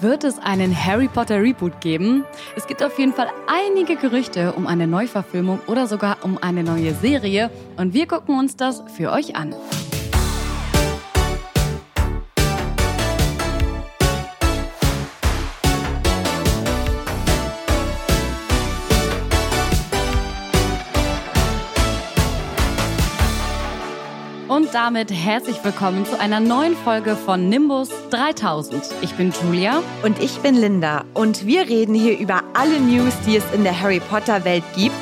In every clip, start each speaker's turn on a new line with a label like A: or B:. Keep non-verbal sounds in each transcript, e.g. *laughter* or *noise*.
A: Wird es einen Harry Potter Reboot geben? Es gibt auf jeden Fall einige Gerüchte um eine Neuverfilmung oder sogar um eine neue Serie und wir gucken uns das für euch an. Damit herzlich willkommen zu einer neuen Folge von Nimbus 3000. Ich bin Julia.
B: Und ich bin Linda. Und wir reden hier über alle News, die es in der Harry Potter Welt gibt.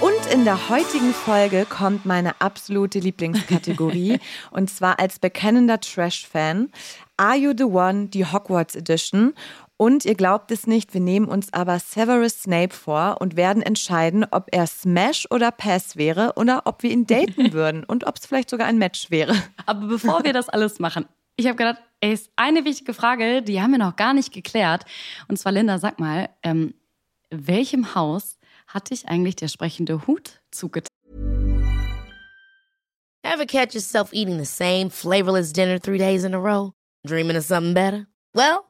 B: Und in der heutigen Folge kommt meine absolute Lieblingskategorie. *laughs* und zwar als bekennender Trash-Fan. Are You the One, die Hogwarts Edition. Und ihr glaubt es nicht, wir nehmen uns aber Severus Snape vor und werden entscheiden, ob er Smash oder Pass wäre oder ob wir ihn daten *laughs* würden und ob es vielleicht sogar ein Match wäre.
A: Aber bevor wir das alles machen, ich habe gedacht, ey, ist eine wichtige Frage, die haben wir noch gar nicht geklärt. Und zwar, Linda, sag mal, ähm, welchem Haus hat dich eigentlich der sprechende Hut zugetan?
C: Ever catch yourself eating the same flavorless dinner three days in a row? Dreaming of something better? Well,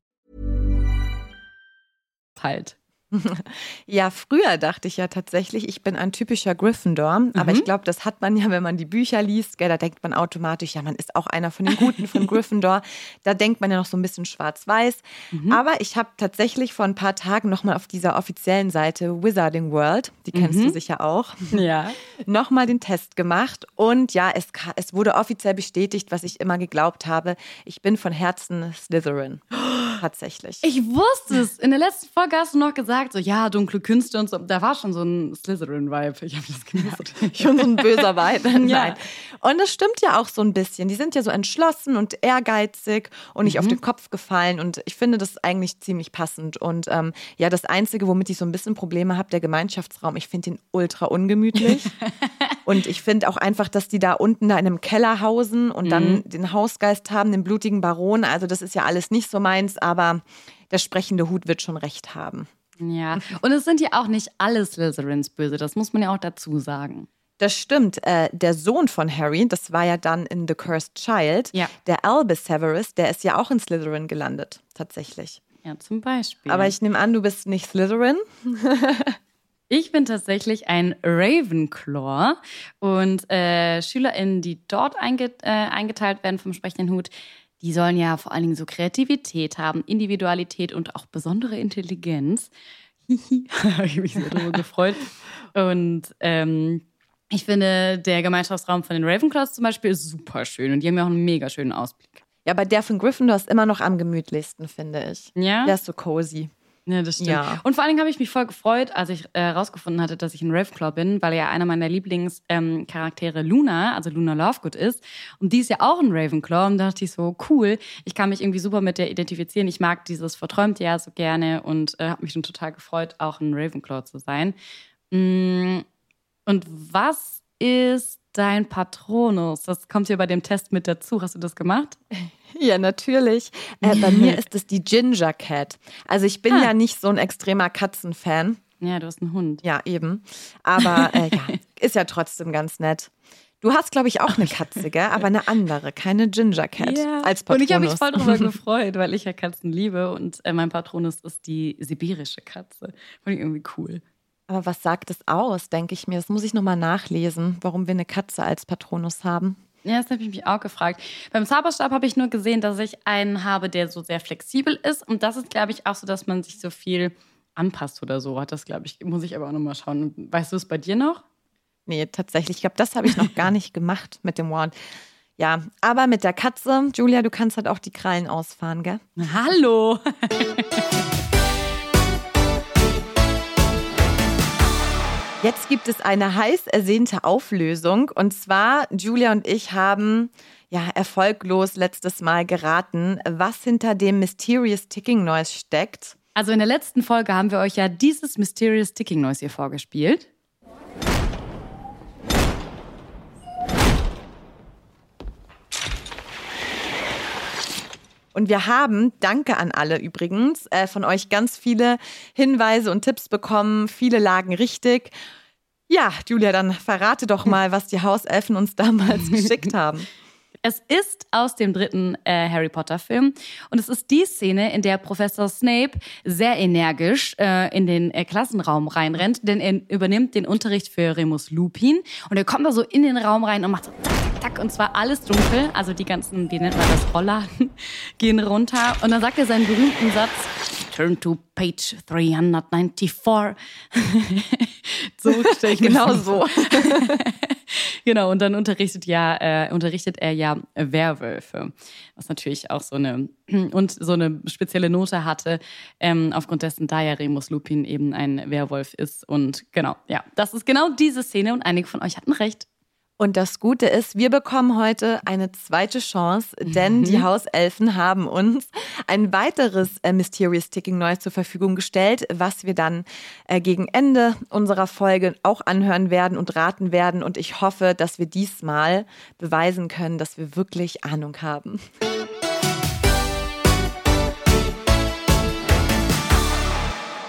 A: Halt. *laughs*
B: Ja, früher dachte ich ja tatsächlich, ich bin ein typischer Gryffindor. Aber ich glaube, das hat man ja, wenn man die Bücher liest. Gell, da denkt man automatisch, ja, man ist auch einer von den Guten von *laughs* Gryffindor. Da denkt man ja noch so ein bisschen schwarz-weiß. Aber ich habe tatsächlich vor ein paar Tagen nochmal auf dieser offiziellen Seite Wizarding World, die kennst du sicher auch,
A: Ja.
B: nochmal den Test gemacht. Und ja, es, es wurde offiziell bestätigt, was ich immer geglaubt habe. Ich bin von Herzen Slytherin. *gasps* Tatsächlich.
A: Ich wusste es. In der letzten Folge hast du noch gesagt, so ja, dunkle Künste und so. Da war schon so ein Slytherin-Vibe. Ich habe das gewusst.
B: schon so ein böser Weid. Nein.
A: Ja.
B: Und das stimmt ja auch so ein bisschen. Die sind ja so entschlossen und ehrgeizig und nicht auf den Kopf gefallen. Und ich finde das eigentlich ziemlich passend. Und ähm, ja, das Einzige, womit ich so ein bisschen Probleme habe, der Gemeinschaftsraum, ich finde den ultra ungemütlich. *laughs* und ich finde auch einfach, dass die da unten da in einem Keller hausen und dann den Hausgeist haben, den blutigen Baron. Also das ist ja alles nicht so meins, aber der sprechende Hut wird schon recht haben.
A: Ja. Und es sind ja auch nicht alle Slytherins böse. Das muss man ja auch dazu sagen.
B: Das stimmt. Äh, der Sohn von Harry, das war ja dann in The Cursed Child,
A: Ja.
B: der Albus Severus, der ist ja auch in Slytherin gelandet, tatsächlich.
A: Ja, zum Beispiel.
B: Aber ich nehme an, du bist nicht Slytherin. *laughs*
A: Ich bin tatsächlich ein Ravenclaw und äh, SchülerInnen, die dort einge äh, eingeteilt werden vom sprechenden Hut, die sollen ja vor allen Dingen so Kreativität haben, Individualität und auch besondere Intelligenz. *laughs* Habe ich mich sehr darüber *laughs* gefreut. Und ähm, ich finde, der Gemeinschaftsraum von den Ravenclaws zum Beispiel ist super schön und die haben ja auch einen mega schönen Ausblick.
B: Ja, aber der von Gryffindor ist immer noch am gemütlichsten, finde ich.
A: Ja?
B: Der ist so cozy.
A: Ja, das stimmt.
B: Ja.
A: Und vor allen Dingen habe ich mich voll gefreut, als ich herausgefunden äh, hatte, dass ich ein Ravenclaw bin, weil ja einer meiner Lieblingscharaktere Luna, also Luna Lovegood ist. Und die ist ja auch ein Ravenclaw. Und da dachte ich so, cool, ich kann mich irgendwie super mit der identifizieren. Ich mag dieses Verträumte ja so gerne und äh, habe mich dann total gefreut, auch ein Ravenclaw zu sein. Mm, Und was ist dein Patronus? Das kommt hier bei dem Test mit dazu. Hast du das gemacht? *laughs*
B: Ja, natürlich. Äh, bei *laughs* mir ist es die Ginger Cat. Also ich bin
A: Ah.
B: ja nicht so ein extremer Katzenfan.
A: Ja, du hast einen Hund.
B: Ja, eben. Aber *laughs* äh, ja, ist ja trotzdem ganz nett. Du hast, glaube ich, auch eine Katze, gell? Aber eine andere, keine Ginger Cat als
A: Und
B: Patronus.
A: ich habe mich voll darüber gefreut, weil ich ja Katzen liebe und äh, mein Patronus ist die sibirische Katze. Fand ich irgendwie cool.
B: Aber was sagt es aus, denke ich mir? Das muss ich nochmal nachlesen, warum wir eine Katze als Patronus haben.
A: Ja, das habe ich mich auch gefragt. Beim Zauberstab habe ich nur gesehen, dass ich einen habe, der so sehr flexibel ist. Und das ist, glaube ich, auch so, dass man sich so viel anpasst oder so. Hat das, glaube ich, muss ich aber auch nochmal schauen. Weißt du es bei dir noch?
B: Nee, tatsächlich. Ich glaube, das habe ich noch gar nicht gemacht mit dem Wand. Ja, aber mit der Katze, Julia, du kannst halt auch die Krallen ausfahren, gell?
A: Hallo! *laughs*
B: Jetzt gibt es eine heiß ersehnte Auflösung. Und zwar, Julia und ich haben ja erfolglos letztes Mal geraten, was hinter dem Mysterious Ticking Noise steckt.
A: Also in der letzten Folge haben wir euch ja dieses Mysterious Ticking Noise hier vorgespielt.
B: Und wir haben, danke an alle übrigens, äh, von euch ganz viele Hinweise und Tipps bekommen. Viele lagen richtig. Ja, Julia, dann verrate doch mal, was die Hauselfen uns *laughs* damals geschickt haben.
A: Es ist aus dem dritten äh, Harry Potter-Film und es ist die Szene, in der Professor Snape sehr energisch äh, in den äh, Klassenraum reinrennt, denn er übernimmt den Unterricht für Remus Lupin und er kommt da so in den Raum rein und macht so tack, und zwar alles dunkel. Also die ganzen, wie nennt man das, Rollladen *laughs* gehen runter. Und dann sagt er seinen berühmten Satz, Turn to page 394. *laughs* so stelle ich
B: genau so. *laughs*
A: genau, und dann unterrichtet, ja, äh, unterrichtet er ja Werwölfe, was natürlich auch so eine *clears throat* und so eine spezielle Note hatte, ähm, aufgrund dessen da ja Remus Lupin eben ein Werwolf ist. Und genau, ja, das ist genau diese Szene und einige von euch hatten recht.
B: Und das Gute ist, wir bekommen heute eine zweite Chance, denn mhm. die Hauselfen haben uns ein weiteres äh, Mysterious Ticking Noise zur Verfügung gestellt, was wir dann äh, gegen Ende unserer Folge auch anhören werden und raten werden. Und ich hoffe, dass wir diesmal beweisen können, dass wir wirklich Ahnung haben.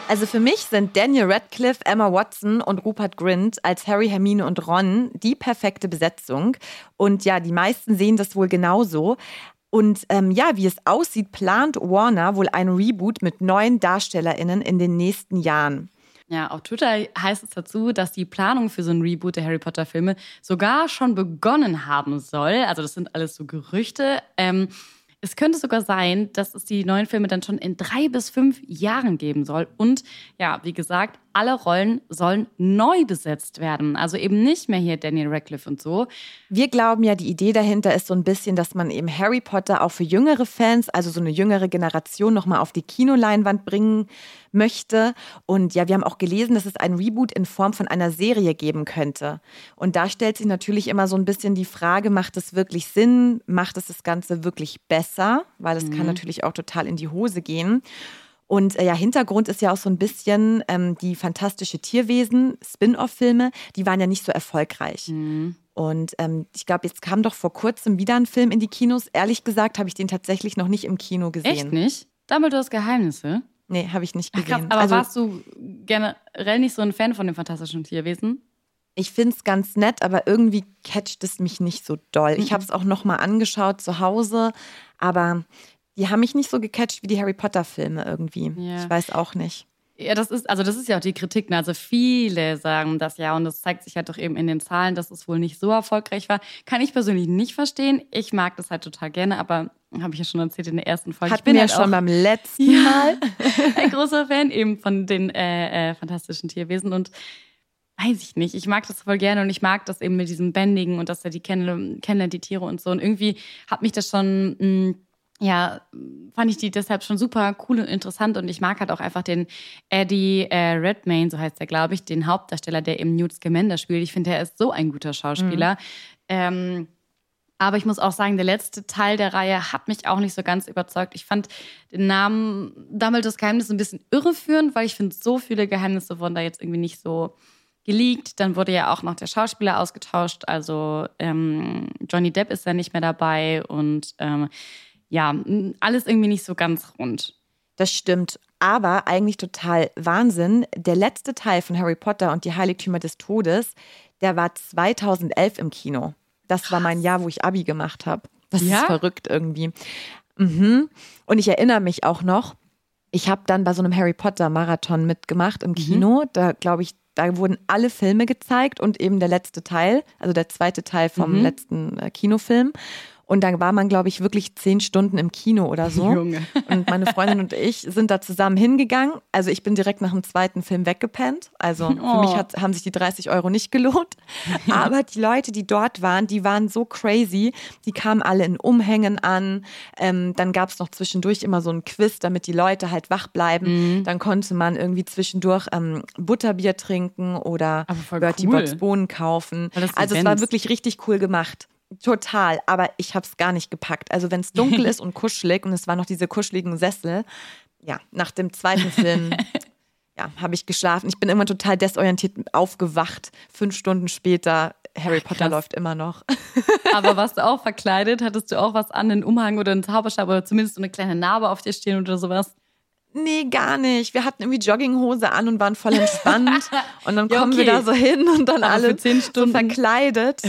B: Also für mich sind Daniel Radcliffe, Emma Watson und Rupert Grint als Harry, Hermine und Ron die perfekte Besetzung. Und ja, die meisten sehen das wohl genauso. Und ähm, ja, wie es aussieht, plant Warner wohl ein Reboot mit neuen DarstellerInnen in den nächsten Jahren.
A: Ja, auf Twitter heißt es dazu, dass die Planung für so ein Reboot der Harry Potter-Filme sogar schon begonnen haben soll. Also das sind alles so Gerüchte. Ähm, es könnte sogar sein, dass es die neuen Filme dann schon in drei bis fünf Jahren geben soll. Und ja, wie gesagt, alle Rollen sollen neu besetzt werden. Also eben nicht mehr hier Daniel Radcliffe und so.
B: Wir glauben ja, die Idee dahinter ist so ein bisschen, dass man eben Harry Potter auch für jüngere Fans, also so eine jüngere Generation, nochmal auf die Kinoleinwand bringen möchte. Und ja, wir haben auch gelesen, dass es ein Reboot in Form von einer Serie geben könnte. Und da stellt sich natürlich immer so ein bisschen die Frage, macht es wirklich Sinn? Macht es das Ganze wirklich besser? Weil es mhm. kann natürlich auch total in die Hose gehen. Und äh, ja, Hintergrund ist ja auch so ein bisschen ähm, die fantastische Tierwesen, Spin-off-Filme, die waren ja nicht so erfolgreich. Mhm. Und ähm, ich glaube, jetzt kam doch vor kurzem wieder ein Film in die Kinos. Ehrlich gesagt habe ich den tatsächlich noch nicht im Kino gesehen.
A: Echt nicht? Dumbledores Geheimnisse?
B: Nee, habe ich nicht gesehen.
A: Ach, aber also, warst du generell nicht so ein Fan von dem fantastischen Tierwesen?
B: Ich finde es ganz nett, aber irgendwie catcht es mich nicht so doll. Ich mhm. habe es auch noch mal angeschaut zu Hause, aber die haben mich nicht so gecatcht wie die Harry Potter-Filme irgendwie. Ja. Ich weiß auch nicht.
A: Ja, das ist, also das ist ja auch die Kritik. Ne? Also viele sagen das ja und das zeigt sich halt doch eben in den Zahlen, dass es wohl nicht so erfolgreich war. Kann ich persönlich nicht verstehen. Ich mag das halt total gerne, aber habe ich ja schon erzählt in der ersten Folge.
B: Hatten ich bin ja halt schon beim letzten ja, Mal. *laughs*
A: ein großer Fan eben von den äh, äh, fantastischen Tierwesen und weiß ich nicht. Ich mag das voll gerne und ich mag das eben mit diesem Bändigen und dass er die kennenlernt, kennenlernt die Tiere und so. Und irgendwie hat mich das schon. Mh, mm, ja, fand ich die deshalb schon super cool und interessant und ich mag halt auch einfach den Eddie äh, Redmayne, so heißt er, glaube ich, den Hauptdarsteller, der im Newt Scamander spielt. Ich finde, er ist so ein guter Schauspieler. Mhm. Ähm, aber ich muss auch sagen, der letzte Teil der Reihe hat mich auch nicht so ganz überzeugt. Ich fand den Namen Dumbledores Geheimnis ein bisschen irreführend, weil ich finde, so viele Geheimnisse wurden da jetzt irgendwie nicht so geleakt. Dann wurde ja auch noch der Schauspieler ausgetauscht. Also ähm, Johnny Depp ist ja nicht mehr dabei und ähm, ja, alles irgendwie nicht so ganz rund.
B: Das stimmt. Aber eigentlich total Wahnsinn. Der letzte Teil von Harry Potter und die Heiligtümer des Todes, der war 2011 im Kino. Das Krass. war mein Jahr, wo ich Abi gemacht habe. Das ja? ist verrückt irgendwie. Mhm. Und ich erinnere mich auch noch, ich habe dann bei so einem Harry Potter Marathon mitgemacht im mhm. Kino. Mhm. Da glaube ich, da wurden alle Filme gezeigt und eben der letzte Teil, also der zweite Teil vom mhm. letzten äh, Kinofilm. Und dann war man, glaube ich, wirklich zehn Stunden im Kino oder so.
A: Junge.
B: Und meine Freundin und ich sind da zusammen hingegangen. Also ich bin direkt nach dem zweiten Film weggepennt. Also für
A: Oh.
B: mich hat, haben sich die 30 Euro nicht gelohnt. Aber die Leute, die dort waren, die waren so crazy. Die kamen alle in Umhängen an. Ähm, dann gab es noch zwischendurch immer so ein Quiz, damit die Leute halt wach bleiben.
A: Mhm.
B: Dann konnte man irgendwie zwischendurch ähm, Butterbier trinken oder Bertie
A: cool.
B: Botts Bohnen kaufen. Also es war wirklich richtig cool gemacht. Total, aber ich habe es gar nicht gepackt. Also wenn es dunkel *laughs* ist und kuschelig und es waren noch diese kuscheligen Sessel, ja, nach dem zweiten Film, *laughs* ja, habe ich geschlafen. Ich bin irgendwann total desorientiert aufgewacht. Fünf Stunden später, Harry Potter
A: krass.
B: läuft immer noch. *laughs*
A: Aber warst du auch verkleidet? Hattest du auch was an, einen Umhang oder einen Zauberstab oder zumindest so eine kleine Narbe auf dir stehen oder sowas?
B: Nee, gar nicht. Wir hatten irgendwie Jogginghose an und waren voll entspannt. Und dann
A: Ja,
B: kommen wir
A: okay.
B: da so hin und dann
A: Aber
B: alle
A: zehn
B: so
A: Stunden.
B: verkleidet.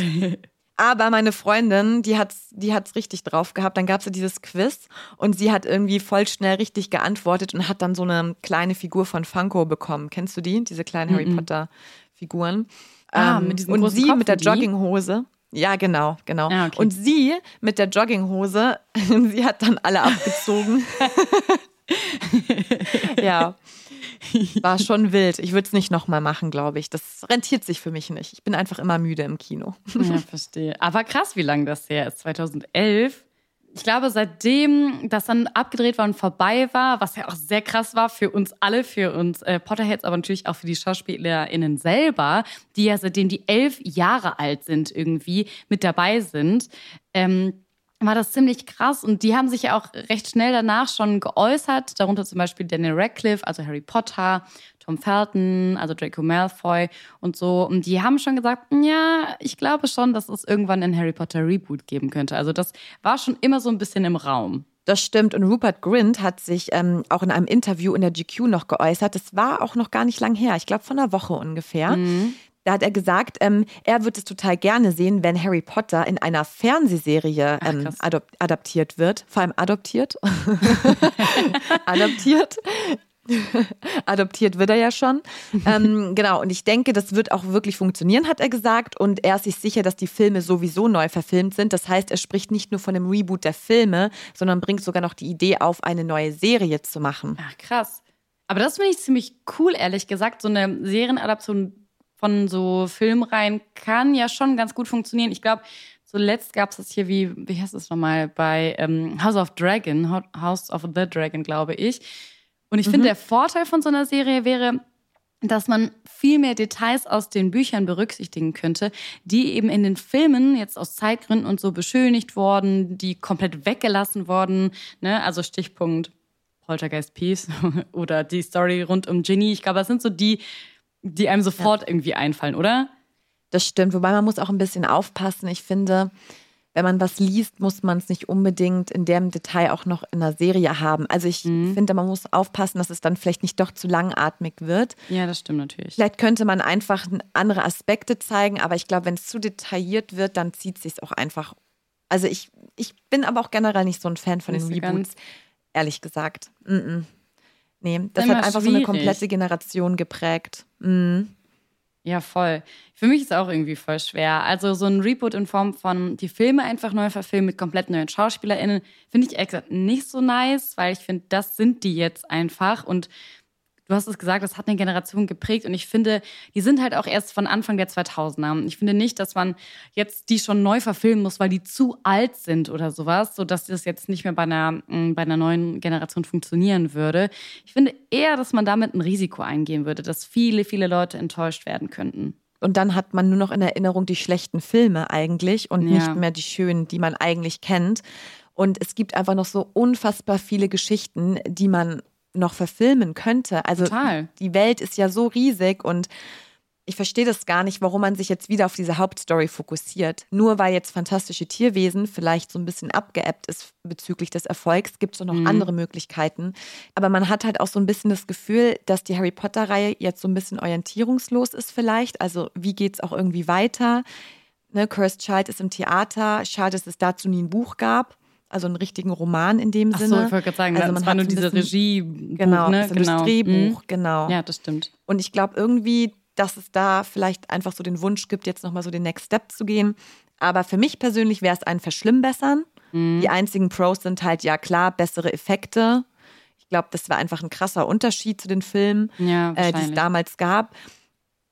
B: Aber meine Freundin, die hat's, die hat's richtig drauf gehabt. Dann gab's ja dieses Quiz und sie hat irgendwie voll schnell richtig geantwortet und hat dann so eine kleine Figur von Funko bekommen. Kennst du die? Diese kleinen Harry Potter Figuren.
A: Ah,
B: Ähm,
A: mit diesen
B: und sie mit der
A: die?
B: Jogginghose. Ja, genau, genau.
A: Ah, okay.
B: Und sie mit der Jogginghose, *laughs* sie hat dann alle abgezogen. *laughs* ja. *laughs* War schon wild. Ich würde es nicht nochmal machen, glaube ich. Das rentiert sich für mich nicht. Ich bin einfach immer müde im Kino.
A: Ja, *laughs* verstehe. Aber krass, wie lange das her ist. 2011. Ich glaube, seitdem das dann abgedreht war und vorbei war, was ja auch sehr krass war für uns alle, für uns äh, Potterheads, aber natürlich auch für die SchauspielerInnen selber, die ja seitdem die elf Jahre alt sind irgendwie mit dabei sind, ähm, war das ziemlich krass. Und die haben sich ja auch recht schnell danach schon geäußert, darunter zum Beispiel Daniel Radcliffe, also Harry Potter, Tom Felton, also Draco Malfoy und so. Und die haben schon gesagt, ja, ich glaube schon, dass es irgendwann ein Harry Potter Reboot geben könnte. Also das war schon immer so ein bisschen im Raum.
B: Das stimmt. Und Rupert Grint hat sich ähm, auch in einem Interview in der GQ noch geäußert. Das war auch noch gar nicht lang her. Ich glaube, von einer Woche ungefähr. Da hat er gesagt, ähm, er wird es total gerne sehen, wenn Harry Potter in einer Fernsehserie
A: Ach,
B: ähm, adop adaptiert wird. Vor allem adoptiert. *laughs* adoptiert. *laughs* Adoptiert wird er ja schon. ähm, genau, und ich denke, das wird auch wirklich funktionieren, hat er gesagt. Und er ist sich sicher, dass die Filme sowieso neu verfilmt sind. Das heißt, er spricht nicht nur von einem Reboot der Filme, sondern bringt sogar noch die Idee auf, eine neue Serie zu machen.
A: Ach, krass. Aber das finde ich ziemlich cool, ehrlich gesagt. So eine Serienadaption von so Filmreihen kann ja schon ganz gut funktionieren. Ich glaube, zuletzt gab es das hier wie, wie heißt es nochmal, bei ähm, House of Dragon, Ho- House of the Dragon, glaube ich. Und ich finde, der Vorteil von so einer Serie wäre, dass man viel mehr Details aus den Büchern berücksichtigen könnte, die eben in den Filmen jetzt aus Zeitgründen und so beschönigt worden, die komplett weggelassen worden. Ne? Also Stichpunkt Poltergeist Peace *laughs* oder die Story rund um Ginny. Ich glaube, das sind so die, die einem sofort irgendwie einfallen, oder?
B: Das stimmt, wobei man muss auch ein bisschen aufpassen. Ich finde, wenn man was liest, muss man es nicht unbedingt in dem Detail auch noch in einer Serie haben. Also ich finde, man muss aufpassen, dass es dann vielleicht nicht doch zu langatmig wird.
A: Ja, das stimmt natürlich.
B: Vielleicht könnte man einfach andere Aspekte zeigen, aber ich glaube, wenn es zu detailliert wird, dann zieht sich auch einfach. Also ich, ich bin aber auch generell nicht so ein Fan von den
A: Nicht
B: Reboots, ehrlich gesagt. Mm -mm. Nee, das hat einfach so eine
A: schwierig.
B: komplette Generation geprägt. Mm.
A: Ja, voll. Für mich ist es auch irgendwie voll schwer. Also so ein Reboot in Form von die Filme einfach neu verfilmen mit komplett neuen SchauspielerInnen finde ich ehrlich gesagt nicht so nice, weil ich finde, das sind die jetzt einfach und du hast es gesagt, das hat eine Generation geprägt und ich finde, die sind halt auch erst von Anfang der 2000er. Ich finde nicht, dass man jetzt die schon neu verfilmen muss, weil die zu alt sind oder sowas, sodass das jetzt nicht mehr bei einer, mh, bei einer neuen Generation funktionieren würde. Ich finde eher, dass man damit ein Risiko eingehen würde, dass viele, viele Leute enttäuscht werden könnten.
B: Und dann hat man nur noch in Erinnerung die schlechten Filme eigentlich und
A: Ja.
B: nicht mehr die schönen, die man eigentlich kennt. Und es gibt einfach noch so unfassbar viele Geschichten, die man noch verfilmen könnte. Also
A: Total.
B: die Welt ist ja so riesig und ich verstehe das gar nicht, warum man sich jetzt wieder auf diese Hauptstory fokussiert. Nur weil jetzt fantastische Tierwesen vielleicht so ein bisschen abgeebbt ist bezüglich des Erfolgs, gibt es doch noch
A: Mhm.
B: andere Möglichkeiten. Aber man hat halt auch so ein bisschen das Gefühl, dass die Harry Potter-Reihe jetzt so ein bisschen orientierungslos ist vielleicht. Also wie geht es auch irgendwie weiter? Ne, Cursed Child ist im Theater. Schade, dass es dazu nie ein Buch gab. Also einen richtigen Roman in dem
A: Ach so,
B: Sinne.
A: ich wollte gerade sagen,
B: Also man
A: war
B: hat
A: nur
B: so
A: diese Regie.
B: Genau,
A: ne?
B: das Drehbuch,
A: Mhm.
B: genau.
A: Ja, das stimmt.
B: Und ich glaube irgendwie, dass es da vielleicht einfach so den Wunsch gibt, jetzt nochmal so den Next Step zu gehen. Aber für mich persönlich wäre es ein Verschlimmbessern. Mhm. Die einzigen Pros sind halt, ja klar, bessere Effekte. Ich glaube, das war einfach ein krasser Unterschied zu den Filmen,
A: ja,
B: äh, die es damals gab.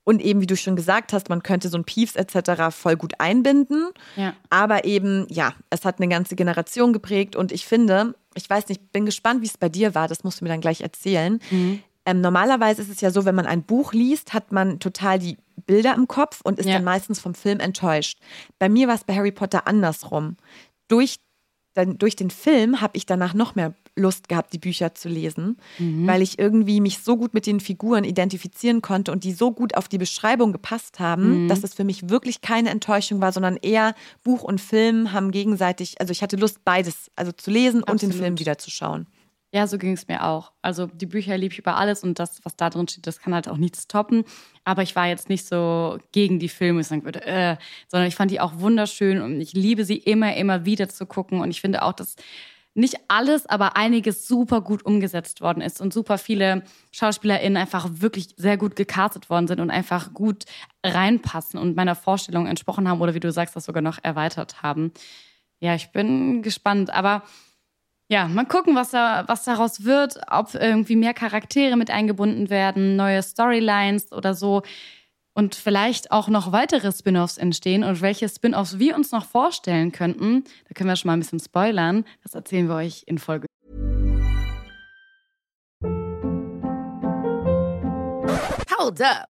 B: Und eben, wie du schon gesagt hast, man könnte so ein Peeves etc. voll gut einbinden.
A: Ja.
B: Aber eben, ja, es hat eine ganze Generation geprägt. Und ich finde, ich weiß nicht, bin gespannt, wie es bei dir war. Das musst du mir dann gleich erzählen.
A: Mhm.
B: Ähm, normalerweise ist es ja so, wenn man ein Buch liest, hat man total die Bilder im Kopf und ist
A: Ja.
B: dann meistens vom Film enttäuscht. Bei mir war es bei Harry Potter andersrum. Durch, dann, durch den Film habe ich danach noch mehr Lust gehabt, die Bücher zu lesen, weil ich irgendwie mich so gut mit den Figuren identifizieren konnte und die so gut auf die Beschreibung gepasst haben, dass es für mich wirklich keine Enttäuschung war, sondern eher Buch und Film haben gegenseitig, also ich hatte Lust, beides, also zu lesen und den
A: Absolut.
B: Film wieder zu schauen.
A: Ja, so ging es mir auch. Also die Bücher liebe ich über alles und das, was da drin steht, das kann halt auch nichts toppen. Aber ich war jetzt nicht so gegen die Filme, ich sagen würde, äh, sondern ich fand die auch wunderschön und ich liebe sie immer, immer wieder zu gucken. Und ich finde auch, dass nicht alles, aber einiges super gut umgesetzt worden ist und super viele SchauspielerInnen einfach wirklich sehr gut gecastet worden sind und einfach gut reinpassen und meiner Vorstellung entsprochen haben oder wie du sagst, das sogar noch erweitert haben. Ja, ich bin gespannt, aber ja, mal gucken, was, da, was daraus wird, ob irgendwie mehr Charaktere mit eingebunden werden, neue Storylines oder so. Und vielleicht auch noch weitere Spin-offs entstehen und welche Spin-offs wir uns noch vorstellen könnten. Da können wir schon mal ein bisschen spoilern. Das erzählen wir euch in Folge.
C: Hold up.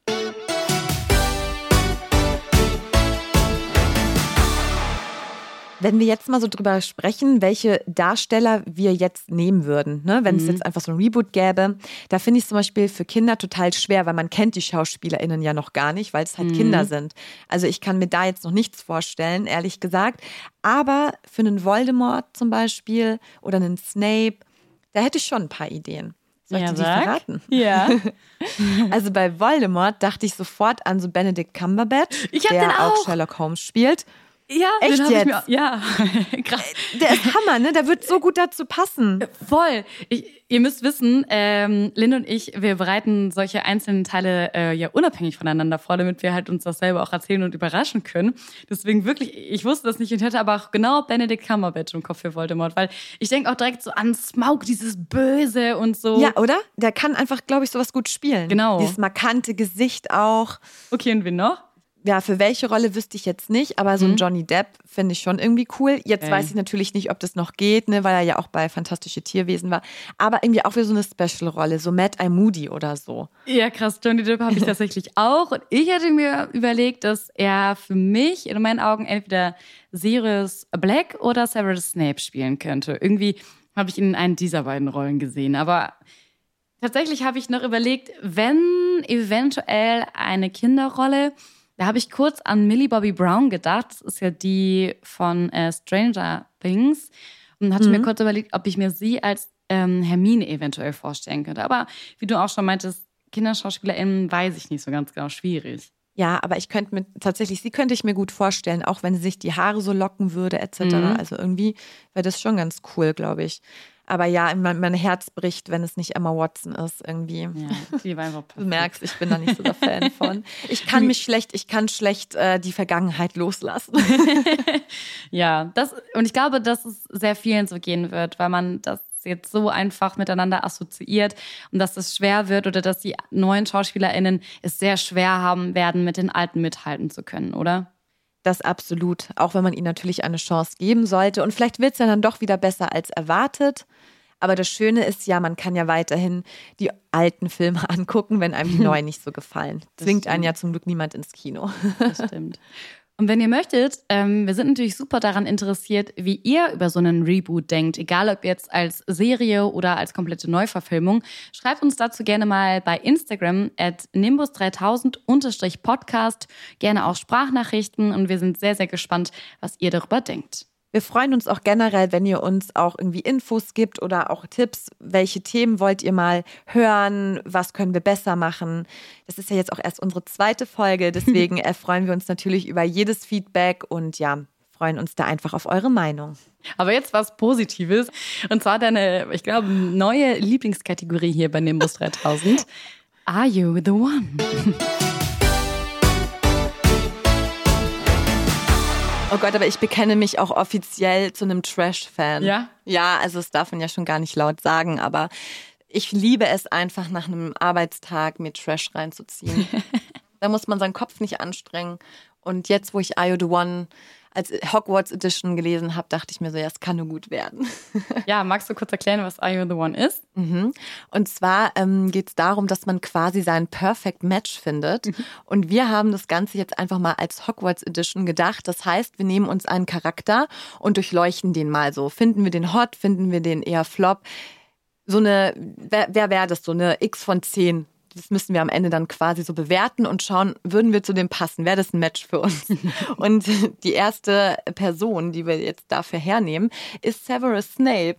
B: Wenn wir jetzt mal so drüber sprechen, welche Darsteller wir jetzt nehmen würden, ne? wenn es jetzt einfach so ein Reboot gäbe, da finde ich es zum Beispiel für Kinder total schwer, weil man kennt die SchauspielerInnen ja noch gar nicht, weil es halt Kinder sind. Also ich kann mir da jetzt noch nichts vorstellen, ehrlich gesagt. Aber für einen Voldemort zum Beispiel oder einen Snape, da hätte ich schon ein paar Ideen. Soll ich
A: Ja,
B: dir die verraten?
A: Ja. *laughs*
B: Also bei Voldemort dachte ich sofort an so Benedict Cumberbatch, der
A: den auch.
B: Sherlock Holmes spielt.
A: Ja,
B: Echt
A: den ich mir,
B: jetzt?
A: ja, *laughs* krass.
B: Der ist Hammer, ne? Der wird so gut dazu passen.
A: Voll. Ich, ihr müsst wissen, ähm, Lynn und ich, wir bereiten solche einzelnen Teile äh, ja unabhängig voneinander vor, damit wir halt uns das selber auch erzählen und überraschen können. Deswegen wirklich, ich wusste das nicht und hätte aber auch genau Benedict Cumberbatch im Kopf für Voldemort, weil ich denke auch direkt so an Smaug, dieses Böse und so.
B: Ja, oder? Der kann einfach, glaube ich, sowas gut spielen.
A: Genau.
B: Dieses markante Gesicht auch.
A: Okay, und wen noch?
B: Ja, für welche Rolle wüsste ich jetzt nicht, aber so ein Johnny Depp finde ich schon irgendwie cool. Jetzt
A: Ey.
B: weiß ich natürlich nicht, ob das noch geht, ne, weil er ja auch bei Fantastische Tierwesen war. Aber irgendwie auch für so eine Special-Rolle, so Matt I. Moody oder so.
A: Ja, krass, Johnny Depp habe ich *laughs* tatsächlich auch. Und ich hätte mir überlegt, dass er für mich in meinen Augen entweder Sirius Black oder Severus Snape spielen könnte. Irgendwie habe ich ihn in einen dieser beiden Rollen gesehen. Aber tatsächlich habe ich noch überlegt, wenn eventuell eine Kinderrolle, da habe ich kurz an Millie Bobby Brown gedacht. Das ist ja die von äh, Stranger Things. Und hatte mir kurz überlegt, ob ich mir sie als ähm, Hermine eventuell vorstellen könnte. Aber wie du auch schon meintest, KinderschauspielerInnen weiß ich nicht so ganz genau. Schwierig.
B: Ja, aber ich könnte mir tatsächlich, sie könnte ich mir gut vorstellen, auch wenn sie sich die Haare so locken würde, etc.
A: Mhm.
B: Also irgendwie wäre das schon ganz cool, glaube ich. Aber ja, mein, mein Herz bricht, wenn es nicht Emma Watson ist, irgendwie.
A: Ja, die war einfach *laughs*
B: Du
A: perfekt.
B: merkst, ich bin da nicht so der Fan von. *laughs* Ich kann mich schlecht, ich kann schlecht äh, die Vergangenheit loslassen. *laughs*
A: Ja, das, und ich glaube, dass es sehr vielen so gehen wird, weil man das jetzt so einfach miteinander assoziiert und dass es schwer wird oder dass die neuen SchauspielerInnen es sehr schwer haben werden, mit den alten mithalten zu können, oder?
B: Das absolut. Auch wenn man ihnen natürlich eine Chance geben sollte. Und vielleicht wird es ja dann doch wieder besser als erwartet. Aber das Schöne ist ja, man kann ja weiterhin die alten Filme *laughs* angucken, wenn einem die *laughs* neuen nicht so gefallen. Zwingt einen ja zum Glück niemand ins Kino.
A: Das stimmt. Und wenn ihr möchtet, ähm, wir sind natürlich super daran interessiert, wie ihr über so einen Reboot denkt, egal ob jetzt als Serie oder als komplette Neuverfilmung. Schreibt uns dazu gerne mal bei Instagram at nimbus3000-podcast, gerne auch Sprachnachrichten und wir sind sehr, sehr gespannt, was ihr darüber denkt.
B: Wir freuen uns auch generell, wenn ihr uns auch irgendwie Infos gibt oder auch Tipps. Welche Themen wollt ihr mal hören? Was können wir besser machen? Das ist ja jetzt auch erst unsere zweite Folge. *laughs* Deswegen freuen wir uns natürlich über jedes Feedback und ja, freuen uns da einfach auf eure Meinung.
A: Aber jetzt was Positives. Und zwar deine, ich glaube, neue Lieblingskategorie hier bei Nimbus 3000. Are you the one? *laughs*
B: Oh Gott, aber ich bekenne mich auch offiziell zu einem Trash-Fan.
A: Ja?
B: Ja, also das darf man ja schon gar nicht laut sagen, aber ich liebe es einfach nach einem Arbeitstag mir Trash reinzuziehen. *laughs* da muss man seinen Kopf nicht anstrengen. Und jetzt, wo ich I The One als Hogwarts Edition gelesen habe, dachte ich mir so, ja, es kann nur gut werden. *laughs*
A: ja, magst du kurz erklären, was Are You the One ist?
B: Mhm. Und zwar ähm, geht es darum, dass man quasi sein Perfect Match findet. Mhm. Und wir haben das Ganze jetzt einfach mal als Hogwarts Edition gedacht. Das heißt, wir nehmen uns einen Charakter und durchleuchten den mal so. Finden wir den hot, finden wir den eher flop? So eine, wer, wer wäre das? So eine X von 10 das müssen wir am Ende dann quasi so bewerten und schauen, würden wir zu dem passen? Wäre das ein Match für uns? *laughs* und die erste Person, die wir jetzt dafür hernehmen, ist Severus Snape.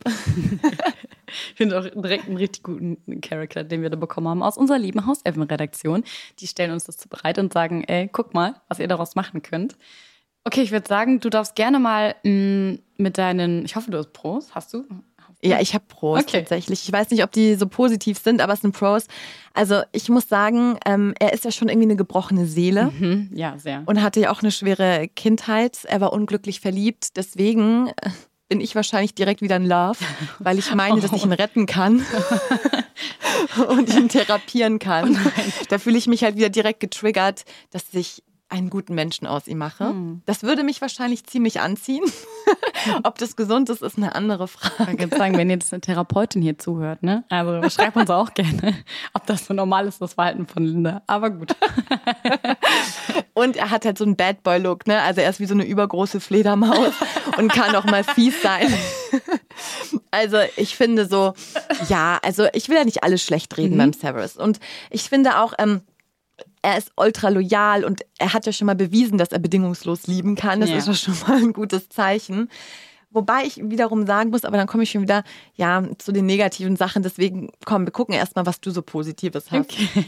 A: ich finde auch direkt einen richtig guten Charakter, den wir da bekommen haben aus unserer lieben Haus Redaktion. Die stellen uns das bereit und sagen, ey, guck mal, was ihr daraus machen könnt. Okay, ich würde sagen, du darfst gerne mal mh, mm, mit deinen, ich hoffe, du hast Pros, hast du?
B: Ja, ich habe Pros okay. tatsächlich. Ich weiß nicht, ob die so positiv sind, aber es sind Pros. Also ich muss sagen, ähm, er ist ja schon irgendwie eine gebrochene Seele.
A: Mhm, ja, sehr.
B: Und hatte ja auch eine schwere Kindheit. Er war unglücklich verliebt. Deswegen äh, bin ich wahrscheinlich direkt wieder in Love, *laughs* weil ich meine, dass ich ihn retten kann *laughs* *laughs* und ihn therapieren kann. Oh da fühle ich mich halt wieder direkt getriggert, dass ich einen guten Menschen aus ihm mache. Hm. Das würde mich wahrscheinlich ziemlich anziehen. *laughs* Ob das gesund ist, ist eine andere Frage.
A: Ich kann sagen, wenn jetzt eine Therapeutin hier zuhört, ne? Also schreibt uns auch gerne, *laughs* ob das so normal ist, das Verhalten von Linda. Aber gut. *laughs*
B: Und er hat halt so einen Bad Boy Look, ne? Also er ist wie so eine übergroße Fledermaus und kann auch mal fies sein. Also ich finde so, ja, also ich will ja nicht alles schlecht reden mhm. beim Severus. Und ich finde auch, ähm, er ist ultra loyal und er hat ja schon mal bewiesen, dass er bedingungslos lieben kann. Das ja. ist ja schon mal ein gutes Zeichen. Wobei ich wiederum sagen muss, aber dann komme ich schon wieder ja zu den negativen Sachen. Deswegen komm, wir gucken erstmal, was du so Positives hast.
A: Okay. *laughs*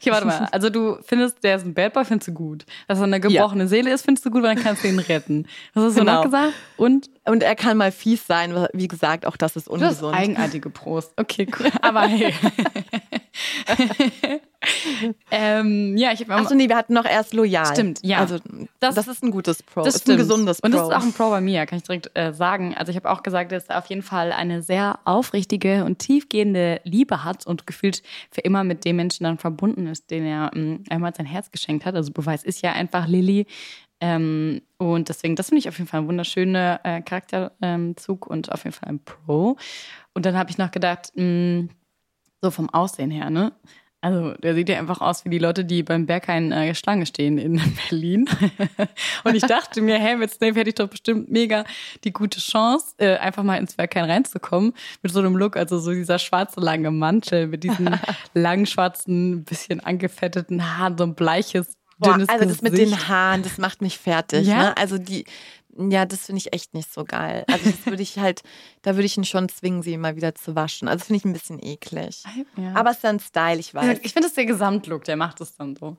A: okay, warte mal. Also du findest, der ist ein Bad Boy, findest du gut. Dass er eine gebrochene ja. Seele ist, findest du gut, weil dann kannst du ihn retten. Was hast du genau. noch gesagt?
B: Und? Und er kann mal fies sein. Wie gesagt, auch das ist ungesund.
A: Du hast eigenartige Prost. Okay, cool. *laughs* Aber hey. *laughs* ähm, ja, ich habe
B: Achso, nee, wir hatten noch erst loyal.
A: Stimmt, ja.
B: Also das, das ist ein gutes Pro.
A: Das ist ein gesundes Pro. Und das ist auch ein Pro bei mir, kann ich direkt äh, sagen. Also ich habe auch gesagt, dass er auf jeden Fall eine sehr aufrichtige und tiefgehende Liebe hat und gefühlt für immer mit dem Menschen dann verbunden ist, den er ähm, einmal sein Herz geschenkt hat. Also Beweis ist ja einfach Lilly. Ähm, und deswegen, das finde ich auf jeden Fall ein wunderschöner äh, Charakterzug und auf jeden Fall ein Pro. Und dann habe ich noch gedacht, mh, mm, so vom Aussehen her, ne? Also, der sieht ja einfach aus wie die Leute, die beim Berghain äh, Schlange stehen in *laughs* Berlin. und ich dachte mir, hey, mit Snape hätte ich doch bestimmt mega die gute Chance, äh, einfach mal ins Berghain reinzukommen. Mit so einem Look, also so dieser schwarze lange Mantel mit diesen *laughs* langen schwarzen, bisschen angefetteten Haaren, so ein bleiches Boah,
B: also das mit den Haaren, das macht mich fertig. Ja? Ne? Also die, ja, das finde ich echt nicht so geil. Also das würde ich *laughs* halt, da würde ich ihn schon zwingen, sie mal wieder zu waschen. Also finde ich ein bisschen eklig. Ja. Aber es ist dann Style, ich weiß.
A: Ich finde es der Gesamtlook, der macht es dann so.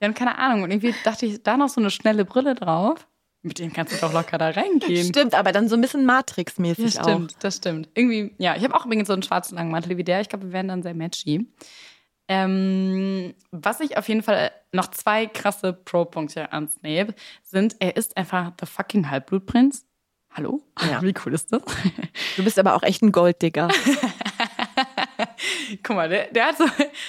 A: Ja, und keine Ahnung. Und irgendwie dachte ich, da noch so eine schnelle Brille drauf. Mit dem kannst du doch locker da reingehen.
B: Stimmt, aber dann so ein bisschen Matrix-mäßig
A: ja, stimmt, auch. Das stimmt. Irgendwie, ja, ich habe auch übrigens so einen schwarzen langen Mantel wie der. Ich glaube, wir werden dann sehr matchy. Ähm, was ich auf jeden Fall noch zwei krasse Pro-Punkte an Snape sind, er ist einfach the fucking Halbblutprinz. Hallo? Ja. Wie cool ist das?
B: Du bist aber auch echt ein Golddigger. *laughs*
A: Guck mal, der, der, hat so,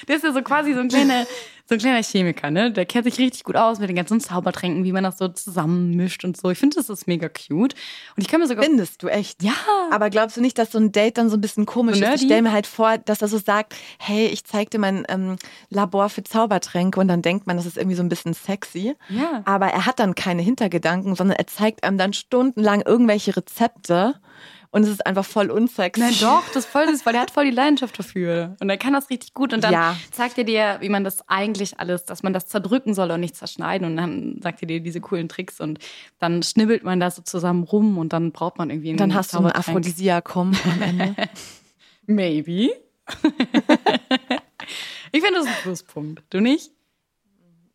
A: der ist ja so quasi so ein kleiner, so ein kleiner Chemiker, ne? Der kennt sich richtig gut aus mit den ganzen Zaubertränken, wie man das so zusammenmischt und so. Ich finde, das ist mega cute. Und ich kann mir sogar.
B: Findest du echt?
A: Ja.
B: Aber glaubst du nicht, dass so ein Date dann so ein bisschen komisch so ist? Ich stelle mir halt vor, dass er so sagt, hey, ich zeig dir mein ähm, Labor für Zaubertränke und dann denkt man, das ist irgendwie so ein bisschen sexy.
A: Ja.
B: Aber er hat dann keine Hintergedanken, sondern er zeigt einem dann stundenlang irgendwelche Rezepte und es ist einfach voll unsexy.
A: Nein, doch, das ist voll süß, weil der hat voll die Leidenschaft dafür. Und er kann das richtig gut. Und dann
B: Ja.
A: zeigt er dir, wie man das eigentlich alles, dass man das zerdrücken soll und nicht zerschneiden. Und dann sagt er dir diese coolen Tricks und dann schnibbelt man da so zusammen rum und dann braucht man irgendwie
B: Und dann hast du ein. Aphrodisiakum am Ende. *laughs*
A: Maybe. *laughs* ich finde das ein Pluspunkt. Du nicht?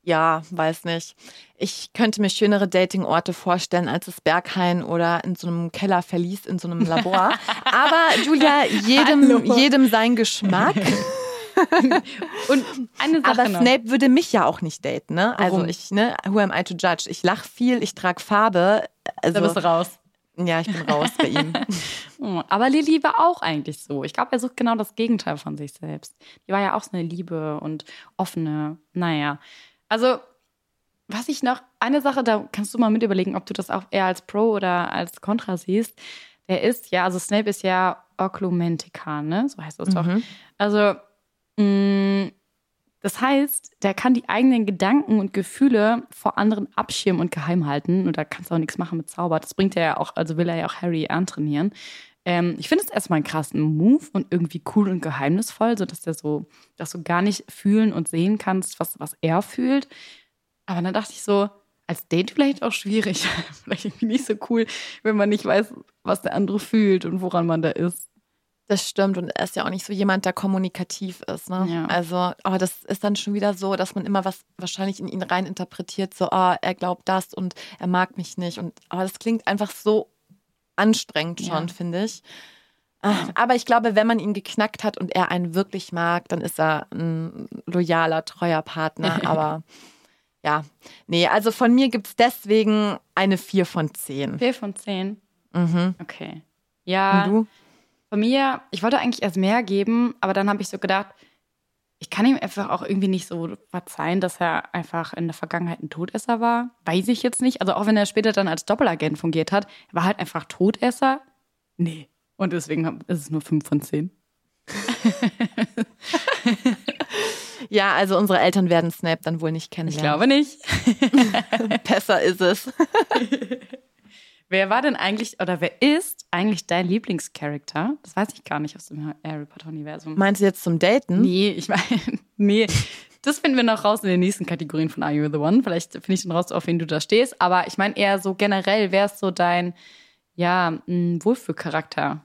B: Ja, weiß nicht. Ich könnte mir schönere Datingorte vorstellen als das Berghain oder in so einem Kellerverlies in so einem Labor. *laughs* Aber Julia, jedem,
A: Hallo.
B: jedem sein Geschmack. *laughs*
A: Und eine Sache
B: Aber
A: noch.
B: Snape würde mich ja auch nicht daten, ne? Also
A: Warum?
B: ich, ne, who am I to judge? Ich lach viel, ich trage Farbe. Also,
A: da bist du raus.
B: ja, ich bin raus bei ihm. *laughs*
A: Oh, Aber Lilly war auch eigentlich so. Ich glaube, er sucht genau das Gegenteil von sich selbst. Die war ja auch so eine Liebe und offene. Naja. Also, was ich noch, eine Sache, da kannst du mal mit überlegen, ob du das auch eher als Pro oder als Contra siehst. Der ist ja, also Snape ist ja Oklumentika, ne? So heißt das doch. Also, mh, das heißt, der kann die eigenen Gedanken und Gefühle vor anderen abschirmen und geheim halten. Und da kannst du auch nichts machen mit Zauber. Das bringt er ja auch, also will er ja auch Harry antrainieren. Ähm, ich finde es erstmal einen krassen Move und irgendwie cool und geheimnisvoll, sodass der so, dass du gar nicht fühlen und sehen kannst, was, was er fühlt. Aber dann dachte ich so, als Date vielleicht auch schwierig. *laughs* vielleicht irgendwie nicht so cool, wenn man nicht weiß, was der andere fühlt und woran man da ist.
B: Das stimmt und er ist ja auch nicht so jemand, der kommunikativ ist. Ne?
A: Ja.
B: Also, oh, das ist dann schon wieder so, dass man immer was wahrscheinlich in ihn rein interpretiert, so, oh, er glaubt das und er mag mich nicht. Und aber das klingt einfach so anstrengend schon,
A: Ja.
B: finde ich. Ah, Aber ich glaube, wenn man ihn geknackt hat und er einen wirklich mag, dann ist er ein loyaler, treuer Partner. *laughs* Aber ja, nee, also von mir gibt es deswegen eine 4 von 10.
A: Vier von zehn.
B: Mhm.
A: Okay. Ja.
B: Und du?
A: Von mir, ich wollte eigentlich erst mehr geben, aber dann habe ich so gedacht, ich kann ihm einfach auch irgendwie nicht so verzeihen, dass er einfach in der Vergangenheit ein Todesser war. Weiß ich jetzt nicht. Also auch wenn er später dann als Doppelagent fungiert hat, er war halt einfach Todesser. Nee. Und deswegen ist es nur 5 von 10. *laughs*
B: Ja, also unsere Eltern werden Snape dann wohl nicht
A: Ich
B: kennenlernen.
A: glaube nicht. *laughs*
B: Besser ist es. *laughs*
A: Wer war denn eigentlich, oder wer ist eigentlich dein Lieblingscharakter? Das weiß ich gar nicht aus dem Harry Potter-Universum.
B: Meinst du jetzt zum Daten?
A: Nee, ich meine, *laughs* nee. Das finden wir noch raus in den nächsten Kategorien von Are You the One. Vielleicht finde ich dann raus, auf wen du da stehst. Aber ich meine eher so generell, wer ist so dein, ja, m, Wohlfühlcharakter?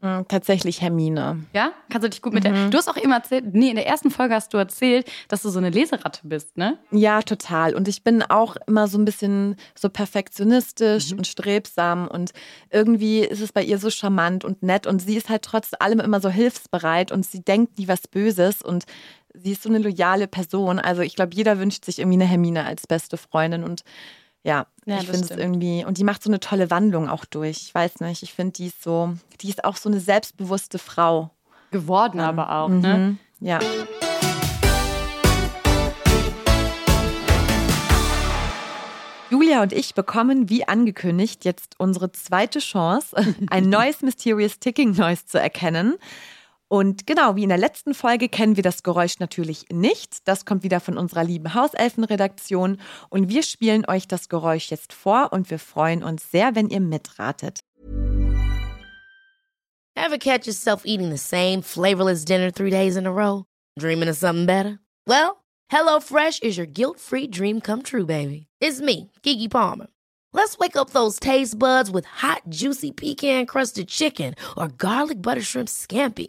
B: Mm, Tatsächlich Hermine.
A: Ja? Kannst du dich gut mit der. Du hast auch eben erzählt, nee, in der ersten Folge hast du erzählt, dass du so eine Leseratte bist, ne?
B: Ja, total. Und ich bin auch immer so ein bisschen so perfektionistisch und strebsam und irgendwie ist es bei ihr so charmant und nett und sie ist halt trotz allem immer so hilfsbereit und sie denkt nie was Böses und sie ist so eine loyale Person. Also ich glaube, jeder wünscht sich irgendwie eine Hermine als beste Freundin und ja,
A: Ja,
B: ich finde es irgendwie und die macht so eine tolle Wandlung auch durch. Ich weiß nicht, ich finde die ist so, die ist auch so eine selbstbewusste Frau.
A: Geworden aber auch, ne?
B: Mhm. Ja. Julia und ich bekommen, wie angekündigt, jetzt unsere zweite Chance, ein *laughs* neues Mysterious Ticking Noise zu erkennen. Und genau, wie in der letzten Folge kennen wir das Geräusch natürlich nicht. Das kommt wieder von unserer lieben Hauselfenredaktion. Und wir spielen euch das Geräusch jetzt vor und wir freuen uns sehr, wenn ihr mitratet.
C: Ever catch yourself eating the same flavorless dinner three days in a row? Dreaming of something better? Well, HelloFresh is your guilt free dream come true, baby. It's me, Kiki Palmer. Let's wake up those taste buds with hot, juicy pecan crusted chicken or garlic butter shrimp scampi.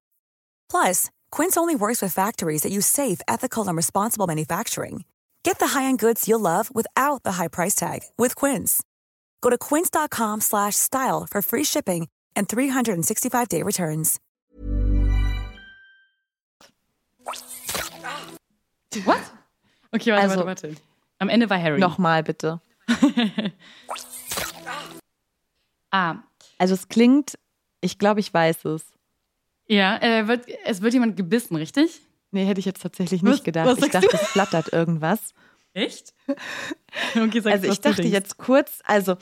D: Plus, Quince only works with factories that use safe, ethical, and responsible manufacturing. Get the high-end goods you'll love without the high price tag with Quince. Go to quince.com slash style for free shipping and 365-day returns.
A: What? Okay, warte,
B: Also-
A: warte, warte. Am Ende war Harry.
B: Nochmal bitte. *laughs*
A: Ah,
B: Also es klingt Ich glaube, ich weiß es.
A: Ja, äh, wird, es wird jemand gebissen, richtig?
B: Nee, hätte ich jetzt tatsächlich nicht
A: Was-
B: gedacht.
A: was
B: ich dachte,
A: du?
B: es flattert irgendwas.
A: Echt? Okay, sag,
B: Also ich dachte jetzt kurz, also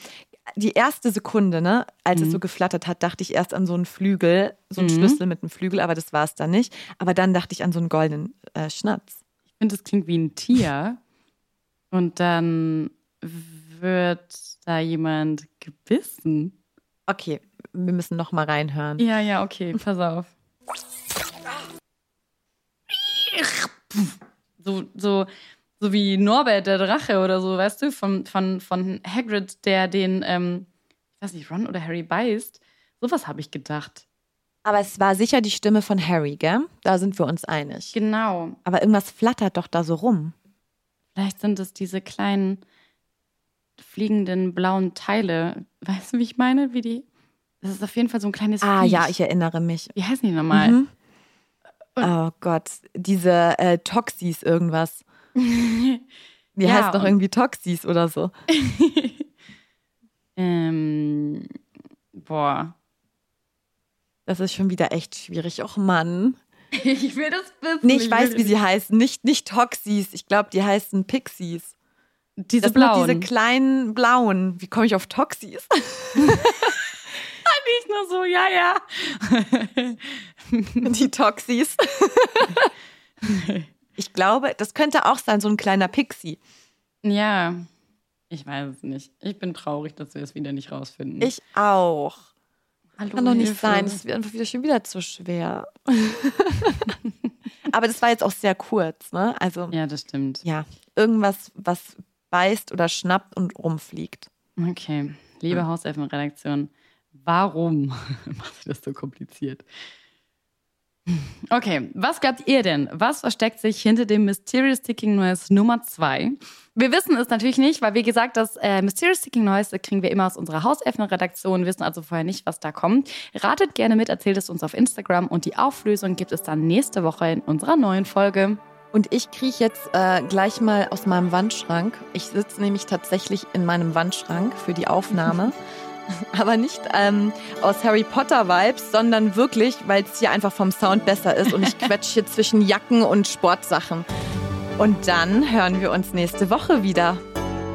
B: die erste Sekunde, ne, als
A: Mhm.
B: es so geflattert hat, dachte ich erst an so einen Flügel, so einen
A: Mhm.
B: Schlüssel mit einem Flügel, aber das war es dann nicht. Aber dann dachte ich an so einen goldenen äh, Schnatz.
A: Ich finde, das klingt wie ein Tier. Und dann wird da jemand gebissen.
B: Okay, wir müssen noch mal reinhören.
A: Ja, ja, okay, pass auf. So, so, so wie Norbert der Drache oder so, weißt du, von, von, von Hagrid, der den, ähm, ich weiß nicht, Ron oder Harry beißt. Sowas habe ich gedacht.
B: Aber es war sicher die Stimme von Harry, gell? Da sind wir uns einig.
A: Genau.
B: Aber irgendwas flattert doch da so rum.
A: Vielleicht sind es diese kleinen fliegenden blauen Teile. Weißt du, wie ich meine? Wie die. Das ist auf jeden Fall so ein kleines
B: Ah
A: Viech.
B: ja, ich erinnere mich.
A: Wie heißen die nochmal?
B: Mhm. Oh Gott, diese äh, Toxis irgendwas. *laughs* Die
A: Ja,
B: heißt doch irgendwie Toxis oder so. *laughs*
A: ähm, boah.
B: Das ist schon wieder echt schwierig. Och Mann. *laughs*
A: Ich will das wissen.
B: Nee, ich weiß, wie sie heißen. Nicht, nicht Toxis. Ich glaube, die heißen Pixies.
A: Diese
B: Das
A: blauen.
B: sind diese kleinen blauen. Wie komme ich auf Toxis?
A: Nicht nur so, ja, ja. *laughs*
B: Die Toxis. *laughs* Ich glaube, das könnte auch sein, so ein kleiner Pixie.
A: ja. Ich weiß es nicht. Ich bin traurig, dass wir es wieder nicht rausfinden.
B: Ich auch.
A: Hallo,
B: Kann doch nicht
A: Hilfe.
B: sein. Das wird einfach wieder schon wieder zu schwer. *laughs* Aber das war jetzt auch sehr kurz, ne? Also, ja,
A: Ja, das stimmt.
B: irgendwas, was beißt oder schnappt und rumfliegt.
A: Okay. Liebe Hauselfenredaktion, warum *laughs* macht ihr das so kompliziert? Okay, was glaubt ihr denn? Was versteckt sich hinter dem Mysterious Ticking Noise Nummer 2? Wir wissen es natürlich nicht, weil wie gesagt, das äh, Mysterious Ticking Noise kriegen wir immer aus unserer Hauselfenredaktion, wissen also vorher nicht, was da kommt. Ratet gerne mit, erzählt es uns auf Instagram und die Auflösung gibt es dann nächste Woche in unserer neuen Folge.
B: Und ich krieche jetzt äh, gleich mal aus meinem Wandschrank. Ich sitze nämlich tatsächlich in meinem Wandschrank für die Aufnahme. *laughs* *laughs* Aber nicht ähm, aus Harry Potter Vibes, sondern wirklich, weil es hier einfach vom Sound besser ist und ich *laughs* quetsche hier zwischen Jacken und Sportsachen. Und dann hören wir uns nächste Woche wieder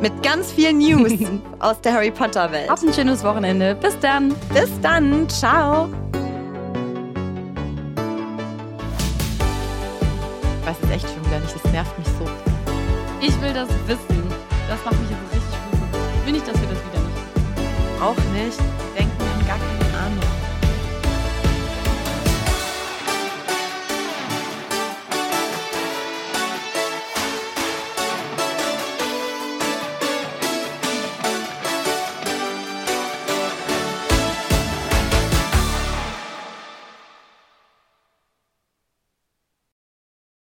B: mit ganz viel News *laughs* aus der Harry Potter Welt.
A: Habt ein schönes Wochenende. Bis dann.
B: Bis dann, ciao. Ich weiß es echt schon wieder nicht, das nervt mich so.
A: Ich will das wissen. Das macht mich jetzt richtig wütend. Ich will nicht, dass wir das wieder